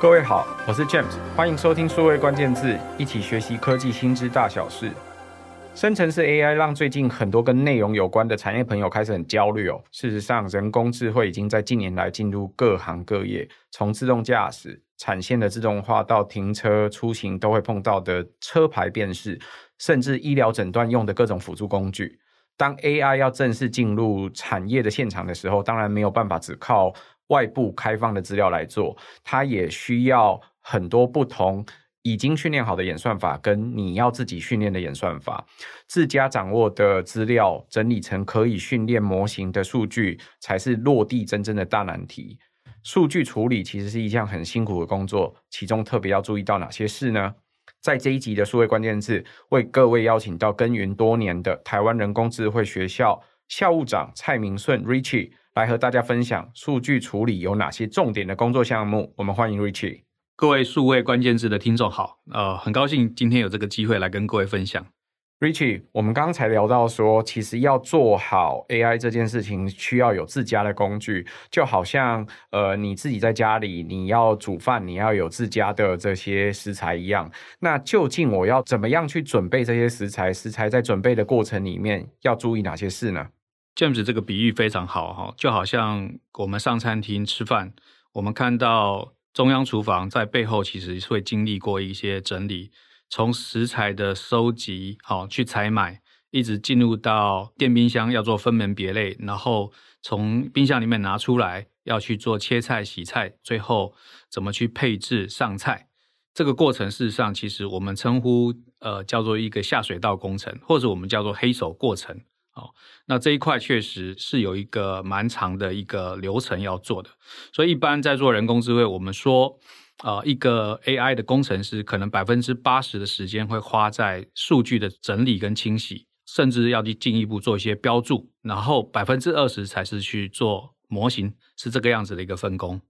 各位好，我是 James，欢迎收听数位关键字，一起学习科技新知大小事。生成式 AI 让最近很多跟内容有关的产业朋友开始很焦虑哦。事实上，人工智慧已经在近年来进入各行各业，从自动驾驶、产线的自动化到停车、出行都会碰到的车牌辨识，甚至医疗诊断用的各种辅助工具。当 AI 要正式进入产业的现场的时候，当然没有办法只靠外部开放的资料来做，它也需要很多不同已经训练好的演算法，跟你要自己训练的演算法，自家掌握的资料整理成可以训练模型的数据，才是落地真正的大难题。数据处理其实是一项很辛苦的工作，其中特别要注意到哪些事呢？在这一集的数位关键字，为各位邀请到耕耘多年的台湾人工智慧学校校务长蔡明顺 Richie。来和大家分享数据处理有哪些重点的工作项目。我们欢迎 Richie。各位数位关键字的听众好，呃，很高兴今天有这个机会来跟各位分享。Richie，我们刚才聊到说，其实要做好 AI 这件事情，需要有自家的工具，就好像呃你自己在家里你要煮饭，你要有自家的这些食材一样。那究竟我要怎么样去准备这些食材？食材在准备的过程里面要注意哪些事呢？James 这个比喻非常好哈，就好像我们上餐厅吃饭，我们看到中央厨房在背后其实会经历过一些整理，从食材的收集好去采买，一直进入到电冰箱要做分门别类，然后从冰箱里面拿出来要去做切菜、洗菜，最后怎么去配置上菜，这个过程事实上其实我们称呼呃叫做一个下水道工程，或者我们叫做黑手过程。好，那这一块确实是有一个蛮长的一个流程要做的，所以一般在做人工智慧，我们说，呃，一个 AI 的工程师可能百分之八十的时间会花在数据的整理跟清洗，甚至要去进一步做一些标注，然后百分之二十才是去做模型，是这个样子的一个分工。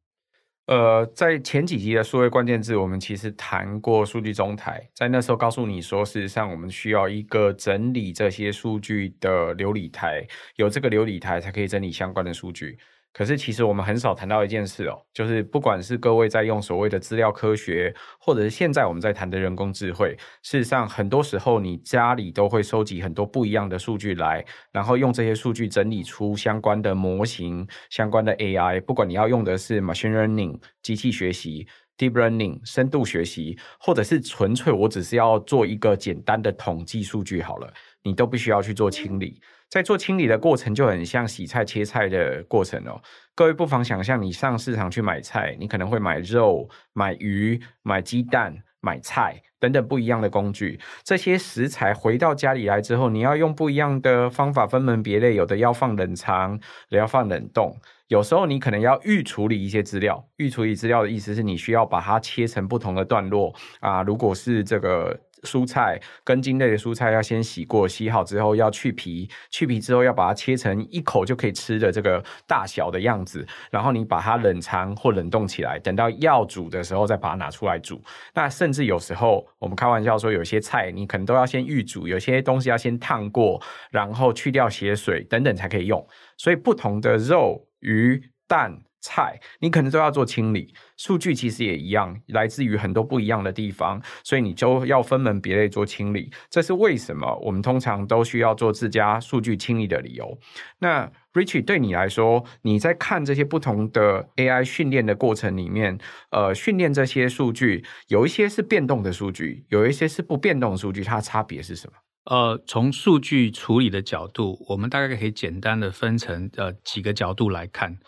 呃，在前几集的数位关键字，我们其实谈过数据中台，在那时候告诉你说，事实上我们需要一个整理这些数据的流理台，有这个流理台才可以整理相关的数据。可是，其实我们很少谈到一件事哦，就是不管是各位在用所谓的资料科学，或者是现在我们在谈的人工智慧，事实上，很多时候你家里都会收集很多不一样的数据来，然后用这些数据整理出相关的模型、相关的 AI。不管你要用的是 machine learning 机器学习、deep learning 深度学习，或者是纯粹我只是要做一个简单的统计数据好了，你都必须要去做清理。在做清理的过程就很像洗菜切菜的过程哦。各位不妨想象，你上市场去买菜，你可能会买肉、买鱼、买鸡蛋、买菜等等不一样的工具。这些食材回到家里来之后，你要用不一样的方法分门别类，有的要放冷藏，有的要放冷冻。有时候你可能要预处理一些资料。预处理资料的意思是你需要把它切成不同的段落啊。如果是这个。蔬菜根茎类的蔬菜要先洗过，洗好之后要去皮，去皮之后要把它切成一口就可以吃的这个大小的样子，然后你把它冷藏或冷冻起来，等到要煮的时候再把它拿出来煮。那甚至有时候我们开玩笑说，有些菜你可能都要先预煮，有些东西要先烫过，然后去掉血水等等才可以用。所以不同的肉、鱼、蛋。菜，你可能都要做清理。数据其实也一样，来自于很多不一样的地方，所以你就要分门别类做清理。这是为什么我们通常都需要做自家数据清理的理由。那 Richie 对你来说，你在看这些不同的 AI 训练的过程里面，呃，训练这些数据，有一些是变动的数据，有一些是不变动的数据，它差别是什么？呃，从数据处理的角度，我们大概可以简单的分成呃几个角度来看。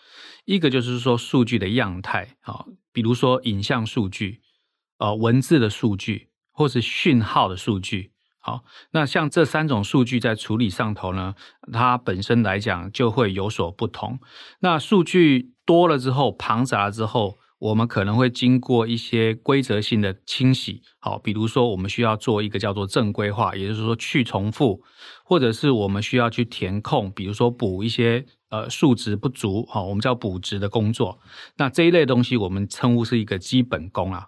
一个就是说数据的样态啊，比如说影像数据、呃文字的数据，或是讯号的数据。好，那像这三种数据在处理上头呢，它本身来讲就会有所不同。那数据多了之后，庞杂之后。我们可能会经过一些规则性的清洗，好，比如说我们需要做一个叫做正规化，也就是说去重复，或者是我们需要去填空，比如说补一些呃数值不足，好，我们叫补值的工作。那这一类东西我们称呼是一个基本功啊。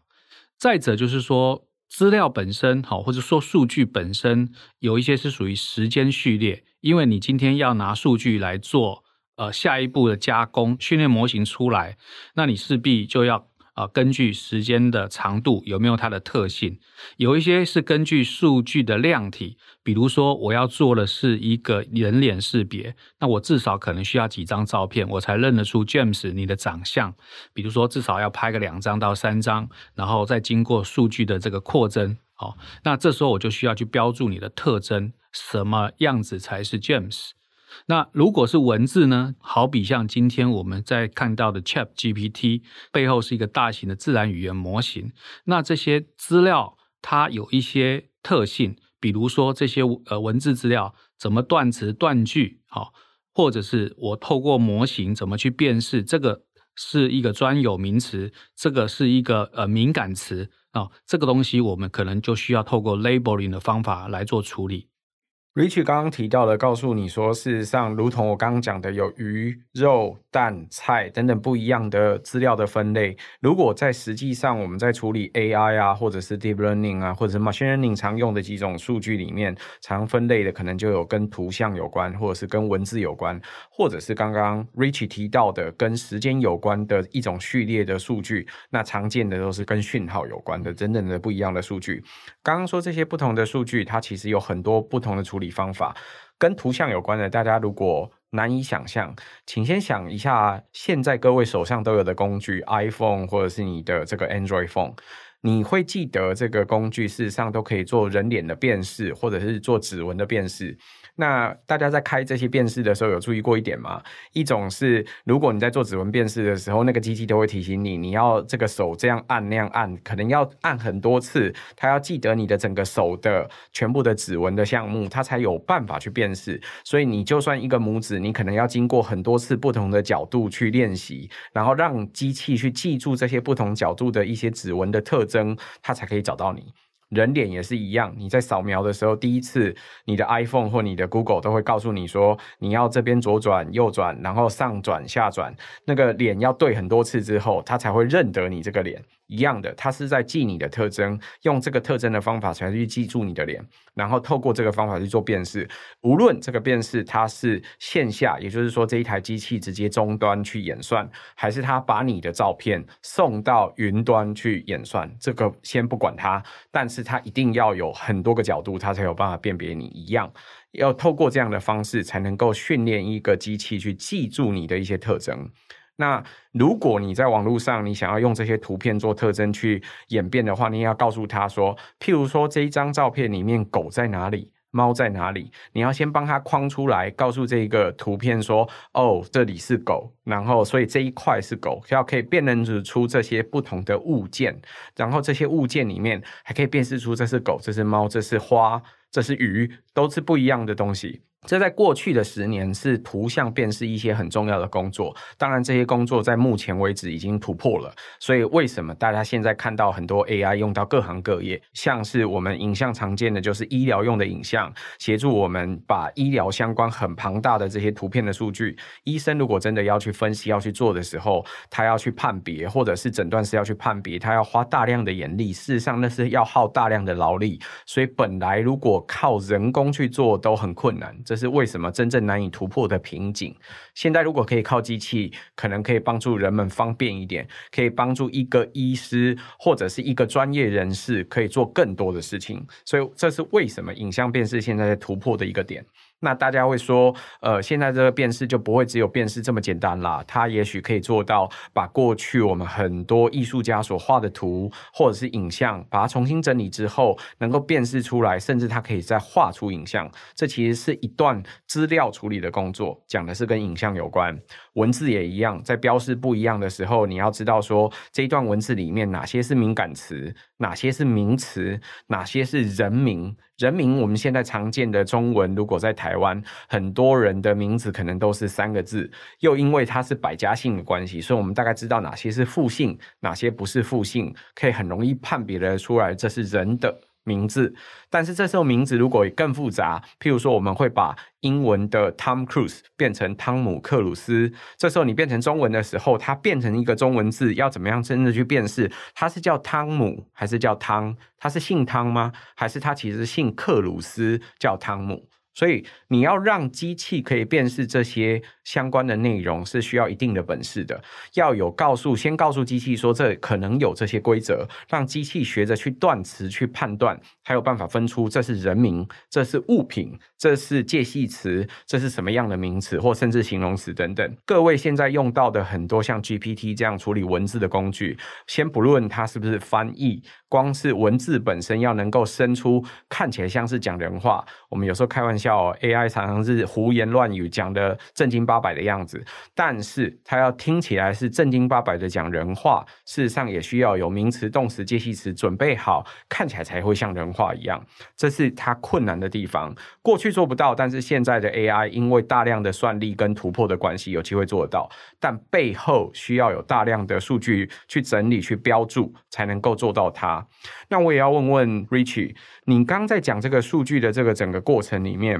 再者就是说资料本身，好，或者说数据本身有一些是属于时间序列，因为你今天要拿数据来做。呃，下一步的加工训练模型出来，那你势必就要啊，根据时间的长度有没有它的特性，有一些是根据数据的量体，比如说我要做的是一个人脸识别，那我至少可能需要几张照片，我才认得出 James 你的长相。比如说至少要拍个两张到三张，然后再经过数据的这个扩增，好，那这时候我就需要去标注你的特征，什么样子才是 James。那如果是文字呢？好比像今天我们在看到的 ChatGPT 背后是一个大型的自然语言模型。那这些资料它有一些特性，比如说这些呃文字资料怎么断词断句，好，或者是我透过模型怎么去辨识这个是一个专有名词，这个是一个呃敏感词啊，这个东西我们可能就需要透过 labeling 的方法来做处理。Rich 刚刚提到的，告诉你说，事实上，如同我刚刚讲的，有鱼、肉、蛋、菜等等不一样的资料的分类。如果在实际上我们在处理 AI 啊，或者是 Deep Learning 啊，或者是 Machine Learning 常用的几种数据里面，常分类的可能就有跟图像有关，或者是跟文字有关，或者是刚刚 Rich 提到的跟时间有关的一种序列的数据。那常见的都是跟讯号有关的，等等的不一样的数据。刚刚说这些不同的数据，它其实有很多不同的处理方法跟图像有关的，大家如果难以想象，请先想一下，现在各位手上都有的工具，iPhone 或者是你的这个 Android phone，你会记得这个工具事实上都可以做人脸的辨识，或者是做指纹的辨识。那大家在开这些辨识的时候，有注意过一点吗？一种是，如果你在做指纹辨识的时候，那个机器都会提醒你，你要这个手这样按那样按，可能要按很多次，它要记得你的整个手的全部的指纹的项目，它才有办法去辨识。所以你就算一个拇指，你可能要经过很多次不同的角度去练习，然后让机器去记住这些不同角度的一些指纹的特征，它才可以找到你。人脸也是一样，你在扫描的时候，第一次你的 iPhone 或你的 Google 都会告诉你说，你要这边左转、右转，然后上转、下转，那个脸要对很多次之后，它才会认得你这个脸。一样的，它是在记你的特征，用这个特征的方法才去记住你的脸，然后透过这个方法去做辨识。无论这个辨识它是线下，也就是说这一台机器直接终端去演算，还是它把你的照片送到云端去演算，这个先不管它，但是它一定要有很多个角度，它才有办法辨别你。一样，要透过这样的方式才能够训练一个机器去记住你的一些特征。那如果你在网络上，你想要用这些图片做特征去演变的话，你也要告诉他说，譬如说这一张照片里面狗在哪里，猫在哪里，你要先帮他框出来，告诉这个图片说，哦，这里是狗，然后所以这一块是狗，要可以辨认出这些不同的物件，然后这些物件里面还可以辨识出这是狗，这是猫，这是花，这是鱼，都是不一样的东西。这在过去的十年是图像辨识一些很重要的工作，当然这些工作在目前为止已经突破了。所以为什么大家现在看到很多 AI 用到各行各业，像是我们影像常见的就是医疗用的影像，协助我们把医疗相关很庞大的这些图片的数据，医生如果真的要去分析要去做的时候，他要去判别，或者是诊断师要去判别，他要花大量的眼力，事实上那是要耗大量的劳力，所以本来如果靠人工去做都很困难。这这是为什么真正难以突破的瓶颈。现在如果可以靠机器，可能可以帮助人们方便一点，可以帮助一个医师或者是一个专业人士可以做更多的事情。所以这是为什么影像辨识现在在突破的一个点。那大家会说，呃，现在这个辨识就不会只有辨识这么简单啦。它也许可以做到把过去我们很多艺术家所画的图或者是影像，把它重新整理之后，能够辨识出来，甚至它可以再画出影像。这其实是一段资料处理的工作，讲的是跟影像有关。文字也一样，在标示不一样的时候，你要知道说这一段文字里面哪些是敏感词，哪些是名词，哪些是人名。人名，我们现在常见的中文，如果在台湾，很多人的名字可能都是三个字，又因为它是百家姓的关系，所以我们大概知道哪些是复姓，哪些不是复姓，可以很容易判别的出来，这是人的名字，但是这时候名字如果更复杂，譬如说我们会把英文的 Tom Cruise 变成汤姆克鲁斯，这时候你变成中文的时候，它变成一个中文字，要怎么样真的去辨识？它是叫汤姆还是叫汤？它是姓汤吗？还是它其实姓克鲁斯叫汤姆？所以你要让机器可以辨识这些相关的内容，是需要一定的本事的。要有告诉，先告诉机器说这可能有这些规则，让机器学着去断词、去判断，才有办法分出这是人名、这是物品、这是介系词、这是什么样的名词或甚至形容词等等。各位现在用到的很多像 GPT 这样处理文字的工具，先不论它是不是翻译。光是文字本身要能够生出看起来像是讲人话，我们有时候开玩笑叫，AI 常常是胡言乱语，讲的正经八百的样子，但是它要听起来是正经八百的讲人话，事实上也需要有名词、动词、介系词准备好，看起来才会像人话一样，这是它困难的地方。过去做不到，但是现在的 AI 因为大量的算力跟突破的关系，有机会做得到，但背后需要有大量的数据去整理、去标注，才能够做到它。那我也要问问 Richie，你刚在讲这个数据的这个整个过程里面，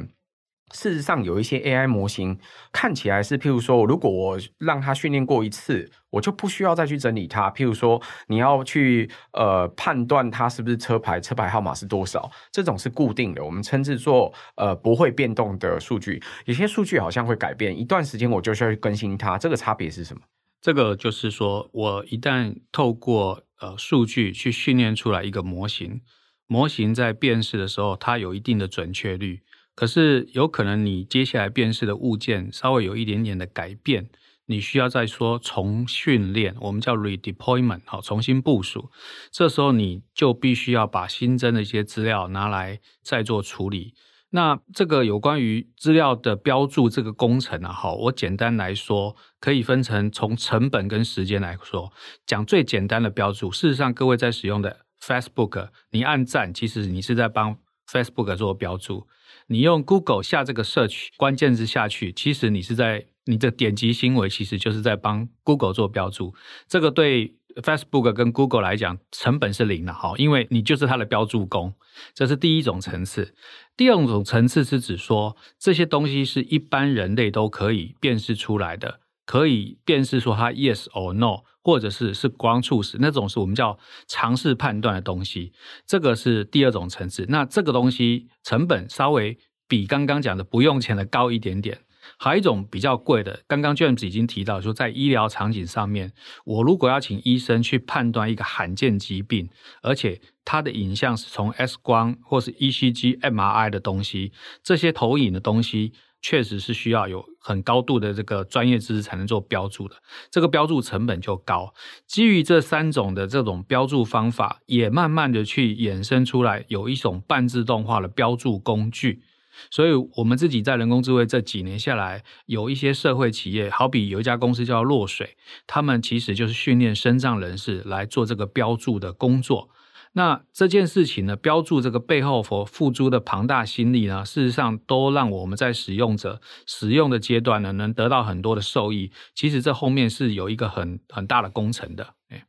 事实上有一些 AI 模型看起来是，譬如说，如果我让它训练过一次，我就不需要再去整理它。譬如说，你要去呃判断它是不是车牌，车牌号码是多少，这种是固定的，我们称之做呃不会变动的数据。有些数据好像会改变，一段时间我就需要去更新它，这个差别是什么？这个就是说我一旦透过呃，数据去训练出来一个模型，模型在辨识的时候，它有一定的准确率。可是有可能你接下来辨识的物件稍微有一点点的改变，你需要再说重训练，我们叫 redeployment，好，重新部署。这时候你就必须要把新增的一些资料拿来再做处理。那这个有关于资料的标注这个工程啊，好，我简单来说，可以分成从成本跟时间来说，讲最简单的标注。事实上，各位在使用的 Facebook，你按赞，其实你是在帮 Facebook 做标注；你用 Google 下这个 search 关键字下去，其实你是在你的点击行为，其实就是在帮 Google 做标注。这个对。Facebook 跟 Google 来讲，成本是零的，好，因为你就是它的标注工，这是第一种层次。第二种层次是指说，这些东西是一般人类都可以辨识出来的，可以辨识说它 yes or no，或者是是 ground truth，那种是我们叫尝试判断的东西，这个是第二种层次。那这个东西成本稍微比刚刚讲的不用钱的高一点点。还有一种比较贵的，刚刚 James 已经提到说，在医疗场景上面，我如果要请医生去判断一个罕见疾病，而且它的影像是从 X 光或是 ECG、MRI 的东西，这些投影的东西，确实是需要有很高度的这个专业知识才能做标注的，这个标注成本就高。基于这三种的这种标注方法，也慢慢的去衍生出来，有一种半自动化的标注工具。所以，我们自己在人工智慧这几年下来，有一些社会企业，好比有一家公司叫落水，他们其实就是训练身障人士来做这个标注的工作。那这件事情呢，标注这个背后所付诸的庞大心力呢，事实上都让我们在使用者使用的阶段呢，能得到很多的受益。其实这后面是有一个很很大的工程的。哎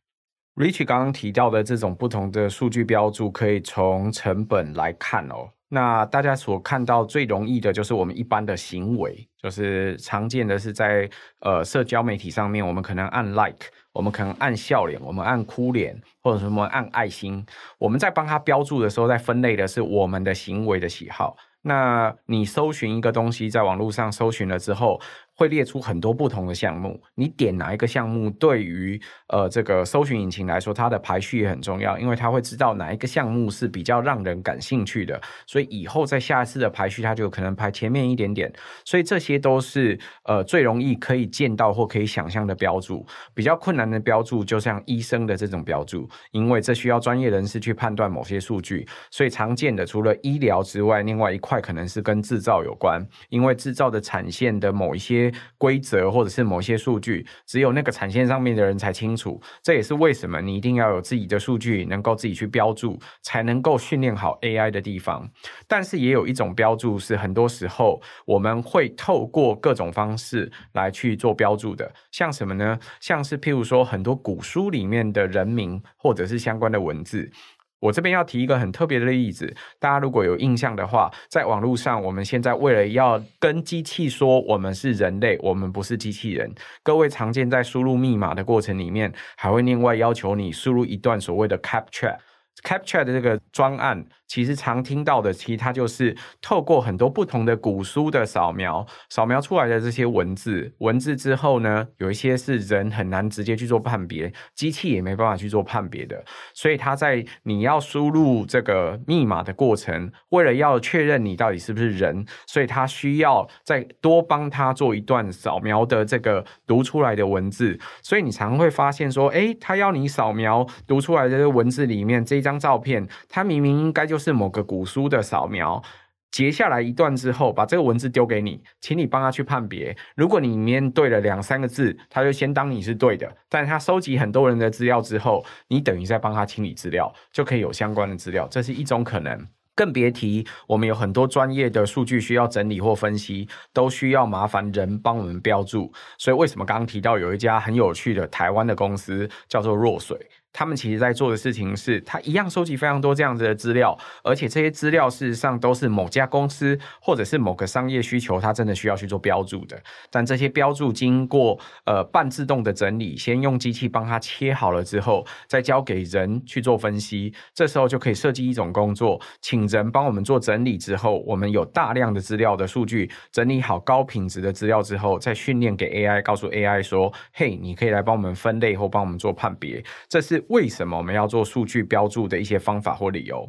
，Rich 刚刚提到的这种不同的数据标注，可以从成本来看哦。那大家所看到最容易的就是我们一般的行为，就是常见的是在呃社交媒体上面，我们可能按 like，我们可能按笑脸，我们按哭脸，或者什么按爱心。我们在帮他标注的时候，在分类的是我们的行为的喜好。那你搜寻一个东西，在网络上搜寻了之后，会列出很多不同的项目，你点哪一个项目，对于呃这个搜寻引擎来说，它的排序也很重要，因为它会知道哪一个项目是比较让人感兴趣的，所以以后在下一次的排序，它就可能排前面一点点。所以这些都是呃最容易可以见到或可以想象的标注，比较困难的标注，就像医生的这种标注，因为这需要专业人士去判断某些数据，所以常见的除了医疗之外，另外一块可能是跟制造有关，因为制造的产线的某一些。规则或者是某些数据，只有那个产线上面的人才清楚。这也是为什么你一定要有自己的数据，能够自己去标注，才能够训练好 AI 的地方。但是也有一种标注是很多时候我们会透过各种方式来去做标注的，像什么呢？像是譬如说很多古书里面的人名，或者是相关的文字。我这边要提一个很特别的例子，大家如果有印象的话，在网络上，我们现在为了要跟机器说我们是人类，我们不是机器人。各位常见在输入密码的过程里面，还会另外要求你输入一段所谓的 CAPTCHA。CAPTCHA 的这个专案，其实常听到的，其实它就是透过很多不同的古书的扫描，扫描出来的这些文字，文字之后呢，有一些是人很难直接去做判别，机器也没办法去做判别的，所以它在你要输入这个密码的过程，为了要确认你到底是不是人，所以它需要再多帮它做一段扫描的这个读出来的文字，所以你常会发现说，诶，它要你扫描读出来的文字里面这一张。照片，它明明应该就就是某个古书的扫描，截下来一段之后，把这个文字丢给你，请你帮他去判别。如果你面对了两三个字，他就先当你是对的。但他收集很多人的资料之后，你等于在帮他清理资料，就可以有相关的资料，这是一种可能。更别提我们有很多专业的数据需要整理或分析，都需要麻烦人帮我们标注。所以为什么刚刚提到有一家很有趣的台湾的公司叫做若水？他们其实在做的事情是，他一样收集非常多这样子的资料，而且这些资料事实上都是某家公司或者是某个商业需求，它真的需要去做标注的。但这些标注经过呃半自动的整理，先用机器帮他切好了之后，再交给人去做分析。这时候就可以设计一种工作，请人帮我们做整理之后，我们有大量的资料的数据，整理好高品质的资料之后，再训练给 AI，告诉 AI 说：“嘿，你可以来帮我们分类或帮我们做判别。”这是。为什么我们要做数据标注的一些方法或理由？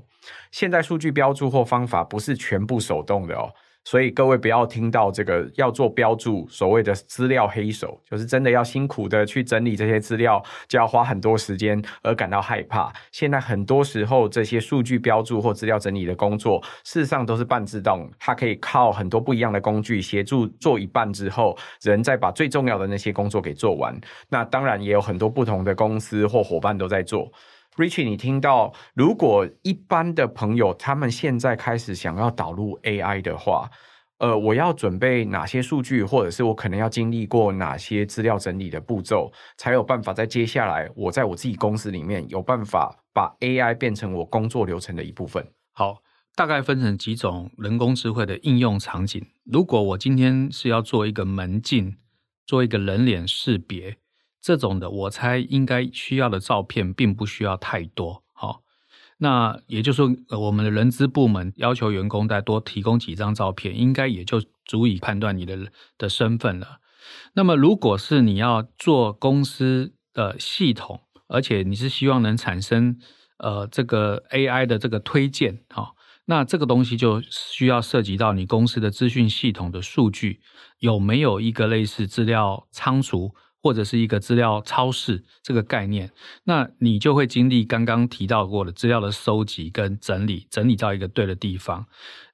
现在数据标注或方法不是全部手动的哦，所以各位不要听到这个要做标注，所谓的资料黑手，就是真的要辛苦的去整理这些资料，就要花很多时间而感到害怕。现在很多时候这些数据标注或资料整理的工作，事实上都是半自动，它可以靠很多不一样的工具协助做一半之后，人再把最重要的那些工作给做完。那当然也有很多不同的公司或伙伴都在做。Richie，你听到，如果一般的朋友他们现在开始想要导入 AI 的话，呃，我要准备哪些数据，或者是我可能要经历过哪些资料整理的步骤，才有办法在接下来我在我自己公司里面有办法把 AI 变成我工作流程的一部分？好，大概分成几种人工智慧的应用场景。如果我今天是要做一个门禁，做一个人脸识别。这种的，我猜应该需要的照片并不需要太多。好，那也就是说，我们的人资部门要求员工再多提供几张照片，应该也就足以判断你的的身份了。那么，如果是你要做公司的系统，而且你是希望能产生呃这个 AI 的这个推荐，好，那这个东西就需要涉及到你公司的资讯系统的数据有没有一个类似资料仓储。或者是一个资料超市这个概念，那你就会经历刚刚提到过的资料的收集跟整理，整理到一个对的地方。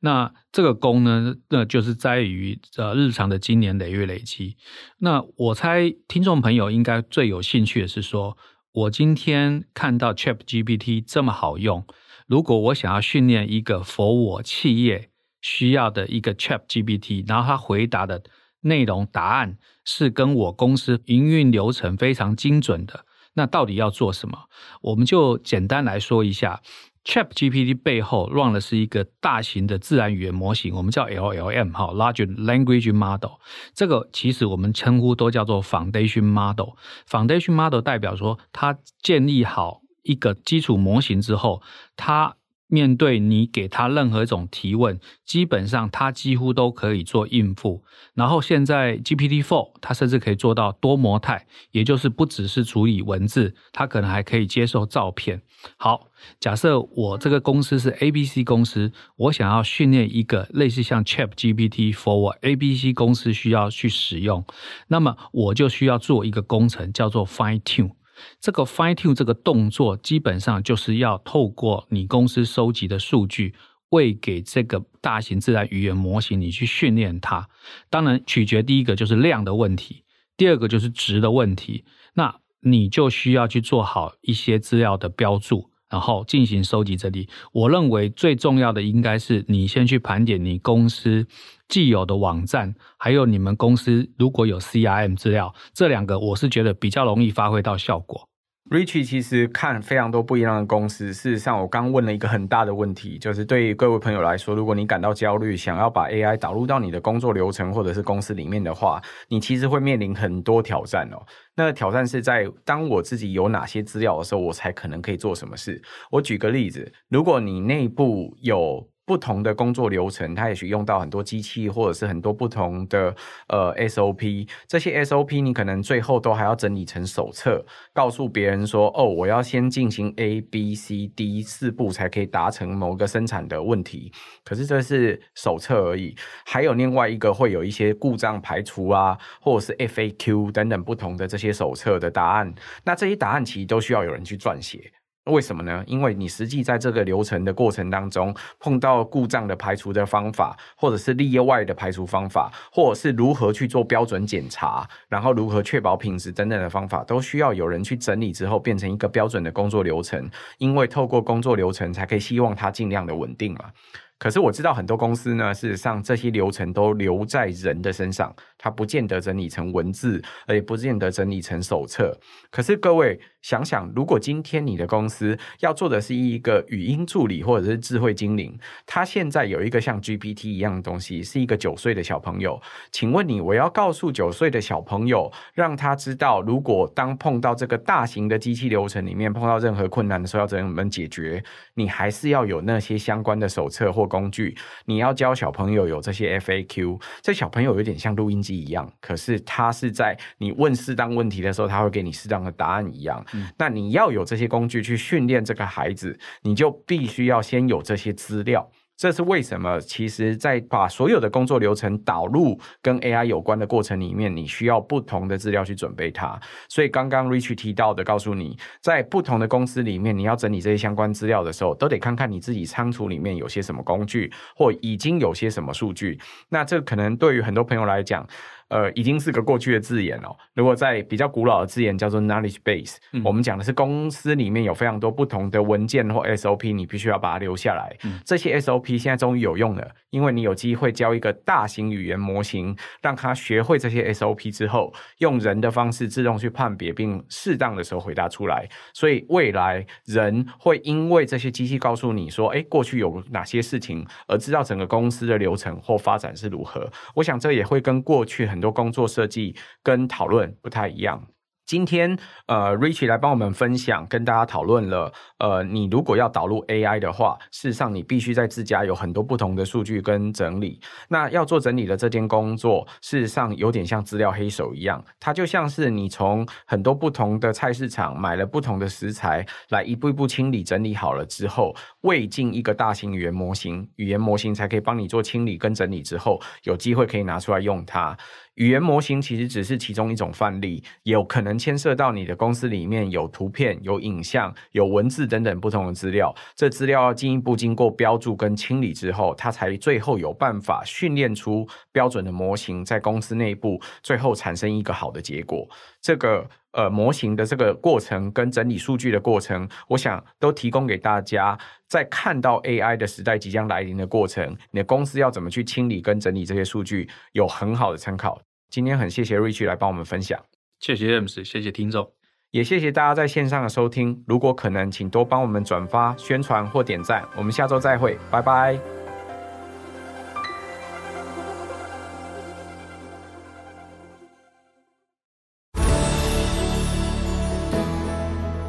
那这个功呢，那就是在于呃日常的经年累月累积。那我猜听众朋友应该最有兴趣的是说，我今天看到 ChatGPT 这么好用，如果我想要训练一个 for 我企业需要的一个 ChatGPT，然后他回答的。内容答案是跟我公司营运流程非常精准的，那到底要做什么？我们就简单来说一下，ChatGPT 背后 run 的是一个大型的自然语言模型，我们叫 LLM 哈，Large Language Model。这个其实我们称呼都叫做 Foundation Model。Foundation Model 代表说，它建立好一个基础模型之后，它面对你给他任何一种提问，基本上他几乎都可以做应付。然后现在 GPT Four，它甚至可以做到多模态，也就是不只是处理文字，它可能还可以接受照片。好，假设我这个公司是 ABC 公司，我想要训练一个类似像 ChatGPT for 我 ABC 公司需要去使用，那么我就需要做一个工程，叫做 Fine Tune。这个 fine tune 这个动作，基本上就是要透过你公司收集的数据，喂给这个大型自然语言模型，你去训练它。当然，取决第一个就是量的问题，第二个就是值的问题。那你就需要去做好一些资料的标注。然后进行收集整理。我认为最重要的应该是你先去盘点你公司既有的网站，还有你们公司如果有 CRM 资料，这两个我是觉得比较容易发挥到效果。Richie 其实看非常多不一样的公司。事实上，我刚问了一个很大的问题，就是对于各位朋友来说，如果你感到焦虑，想要把 AI 导入到你的工作流程或者是公司里面的话，你其实会面临很多挑战哦。那个挑战是在当我自己有哪些资料的时候，我才可能可以做什么事。我举个例子，如果你内部有不同的工作流程，它也许用到很多机器，或者是很多不同的呃 SOP。这些 SOP 你可能最后都还要整理成手册，告诉别人说：“哦，我要先进行 A、B、C、D 四步才可以达成某个生产的问题。”可是这是手册而已。还有另外一个会有一些故障排除啊，或者是 FAQ 等等不同的这些手册的答案。那这些答案其实都需要有人去撰写。为什么呢？因为你实际在这个流程的过程当中，碰到故障的排除的方法，或者是例外的排除方法，或者是如何去做标准检查，然后如何确保品质等等的方法，都需要有人去整理之后，变成一个标准的工作流程。因为透过工作流程，才可以希望它尽量的稳定嘛。可是我知道很多公司呢，事实上这些流程都留在人的身上，它不见得整理成文字，而也不见得整理成手册。可是各位想想，如果今天你的公司要做的是一个语音助理或者是智慧精灵，它现在有一个像 GPT 一样的东西，是一个九岁的小朋友。请问你，我要告诉九岁的小朋友，让他知道，如果当碰到这个大型的机器流程里面碰到任何困难的时候，要怎么解决？你还是要有那些相关的手册或工具，你要教小朋友有这些 FAQ，这小朋友有点像录音机一样，可是他是在你问适当问题的时候，他会给你适当的答案一样。那你要有这些工具去训练这个孩子，你就必须要先有这些资料。这是为什么？其实，在把所有的工作流程导入跟 AI 有关的过程里面，你需要不同的资料去准备它。所以，刚刚 Rich 提到的，告诉你，在不同的公司里面，你要整理这些相关资料的时候，都得看看你自己仓储里面有些什么工具，或已经有些什么数据。那这可能对于很多朋友来讲，呃，已经是个过去的字眼哦。如果在比较古老的字眼叫做 knowledge base，嗯，我们讲的是公司里面有非常多不同的文件或 SOP，你必须要把它留下来。嗯，这些 SOP 现在终于有用了，因为你有机会教一个大型语言模型，让他学会这些 SOP 之后，用人的方式自动去判别，并适当的时候回答出来。所以未来人会因为这些机器告诉你说，哎，过去有哪些事情，而知道整个公司的流程或发展是如何。我想这也会跟过去很多工作设计跟讨论不太一样。今天，呃，Rich 来帮我们分享，跟大家讨论了，呃，你如果要导入 AI 的话，事实上你必须在自家有很多不同的数据跟整理。那要做整理的这件工作，事实上有点像资料黑手一样，它就像是你从很多不同的菜市场买了不同的食材，来一步一步清理整理好了之后，喂进一个大型语言模型，语言模型才可以帮你做清理跟整理之后，有机会可以拿出来用它。语言模型其实只是其中一种范例，有可能牵涉到你的公司里面有图片、有影像、有文字等等不同的资料。这资料要进一步经过标注跟清理之后，它才最后有办法训练出标准的模型，在公司内部最后产生一个好的结果。这个呃模型的这个过程跟整理数据的过程，我想都提供给大家，在看到 AI 的时代即将来临的过程，你的公司要怎么去清理跟整理这些数据，有很好的参考。今天很谢谢 Rich 来帮我们分享，谢谢 James，谢谢听众，也谢谢大家在线上的收听。如果可能，请多帮我们转发、宣传或点赞。我们下周再会，拜拜。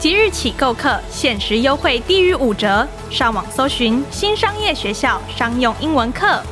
即日起购课，限时优惠低于五折，上网搜寻新商业学校商用英文课。